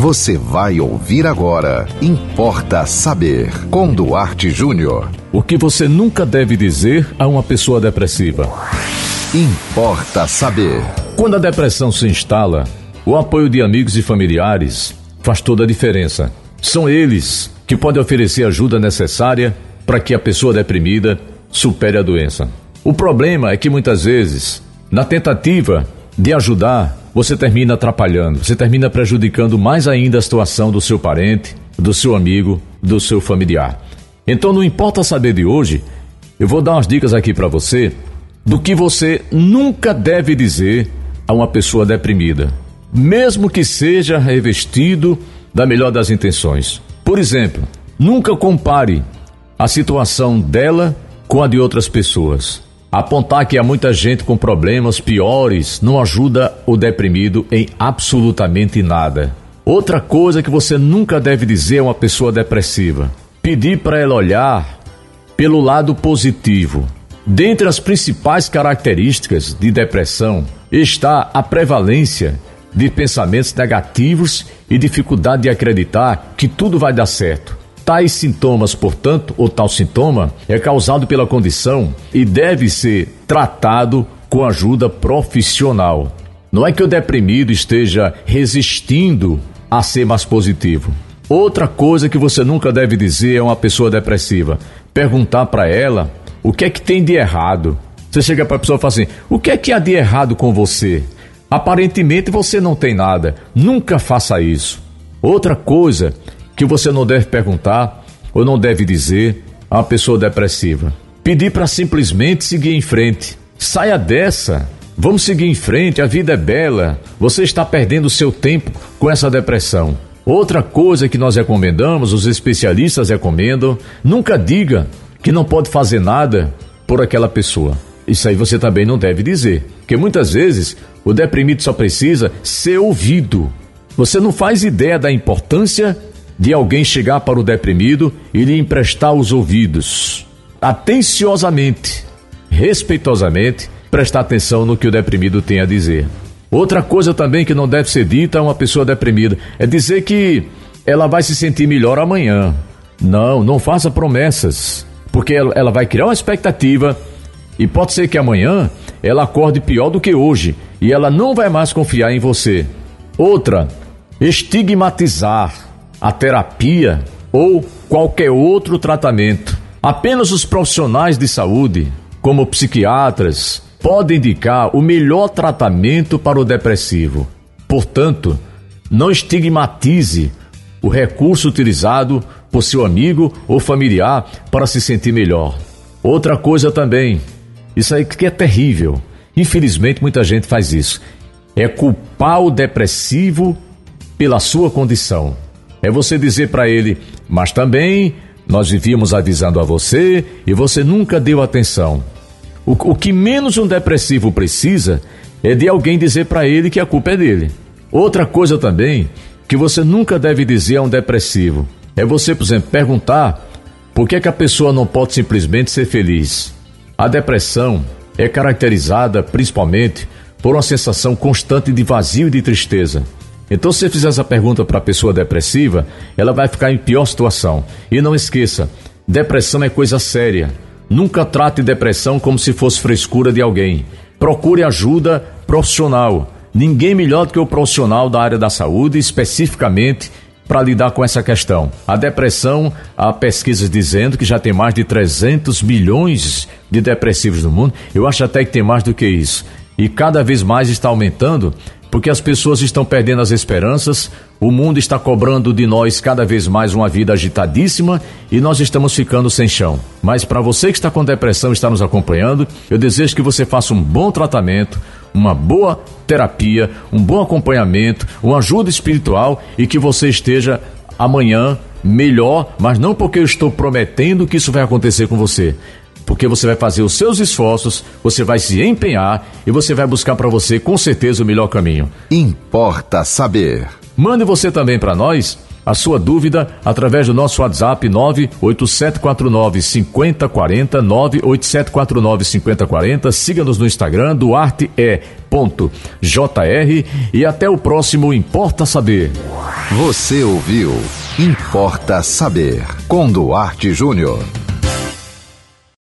Você vai ouvir agora. Importa saber. Com Duarte Júnior. O que você nunca deve dizer a uma pessoa depressiva. Importa saber. Quando a depressão se instala, o apoio de amigos e familiares faz toda a diferença. São eles que podem oferecer ajuda necessária para que a pessoa deprimida supere a doença. O problema é que muitas vezes, na tentativa de ajudar, você termina atrapalhando, você termina prejudicando mais ainda a situação do seu parente, do seu amigo, do seu familiar. Então, não importa saber de hoje, eu vou dar umas dicas aqui para você do que você nunca deve dizer a uma pessoa deprimida, mesmo que seja revestido da melhor das intenções. Por exemplo, nunca compare a situação dela com a de outras pessoas. Apontar que há muita gente com problemas piores não ajuda o deprimido em absolutamente nada. Outra coisa que você nunca deve dizer a uma pessoa depressiva: pedir para ela olhar pelo lado positivo. Dentre as principais características de depressão está a prevalência de pensamentos negativos e dificuldade de acreditar que tudo vai dar certo. Tais sintomas, portanto, ou tal sintoma, é causado pela condição e deve ser tratado com ajuda profissional. Não é que o deprimido esteja resistindo a ser mais positivo. Outra coisa que você nunca deve dizer a uma pessoa depressiva: perguntar para ela o que é que tem de errado? Você chega para a pessoa e fala assim: o que é que há de errado com você? Aparentemente você não tem nada. Nunca faça isso. Outra coisa que você não deve perguntar ou não deve dizer a uma pessoa depressiva: pedir para simplesmente seguir em frente. Saia dessa. Vamos seguir em frente, a vida é bela. Você está perdendo seu tempo com essa depressão. Outra coisa que nós recomendamos, os especialistas recomendam, nunca diga que não pode fazer nada por aquela pessoa. Isso aí você também não deve dizer, porque muitas vezes o deprimido só precisa ser ouvido. Você não faz ideia da importância de alguém chegar para o deprimido e lhe emprestar os ouvidos. Atenciosamente, respeitosamente, prestar atenção no que o deprimido tem a dizer. Outra coisa também que não deve ser dita a uma pessoa deprimida é dizer que ela vai se sentir melhor amanhã. Não, não faça promessas porque ela vai criar uma expectativa e pode ser que amanhã ela acorde pior do que hoje e ela não vai mais confiar em você. Outra, estigmatizar a terapia ou qualquer outro tratamento. Apenas os profissionais de saúde, como psiquiatras, podem indicar o melhor tratamento para o depressivo. Portanto, não estigmatize o recurso utilizado por seu amigo ou familiar para se sentir melhor. Outra coisa também, isso aí que é terrível. Infelizmente, muita gente faz isso. É culpar o depressivo pela sua condição. É você dizer para ele, mas também nós vivíamos avisando a você e você nunca deu atenção. O, o que menos um depressivo precisa é de alguém dizer para ele que a culpa é dele. Outra coisa também que você nunca deve dizer a um depressivo é você, por exemplo, perguntar por que, é que a pessoa não pode simplesmente ser feliz. A depressão é caracterizada principalmente por uma sensação constante de vazio e de tristeza. Então, se você fizer essa pergunta para a pessoa depressiva, ela vai ficar em pior situação. E não esqueça: depressão é coisa séria. Nunca trate depressão como se fosse frescura de alguém. Procure ajuda profissional. Ninguém melhor do que o profissional da área da saúde, especificamente para lidar com essa questão. A depressão, há pesquisas dizendo que já tem mais de 300 milhões de depressivos no mundo. Eu acho até que tem mais do que isso. E cada vez mais está aumentando porque as pessoas estão perdendo as esperanças, o mundo está cobrando de nós cada vez mais uma vida agitadíssima e nós estamos ficando sem chão. Mas para você que está com depressão e está nos acompanhando, eu desejo que você faça um bom tratamento, uma boa terapia, um bom acompanhamento, uma ajuda espiritual e que você esteja amanhã melhor, mas não porque eu estou prometendo que isso vai acontecer com você, porque você vai fazer os seus esforços, você vai se empenhar e você vai buscar para você com certeza o melhor caminho. Importa saber. Mande você também para nós a sua dúvida através do nosso WhatsApp 98749 5040 98749 5040. Siga-nos no Instagram duarte.jr e até o próximo Importa Saber. Você ouviu Importa Saber, com Duarte Júnior.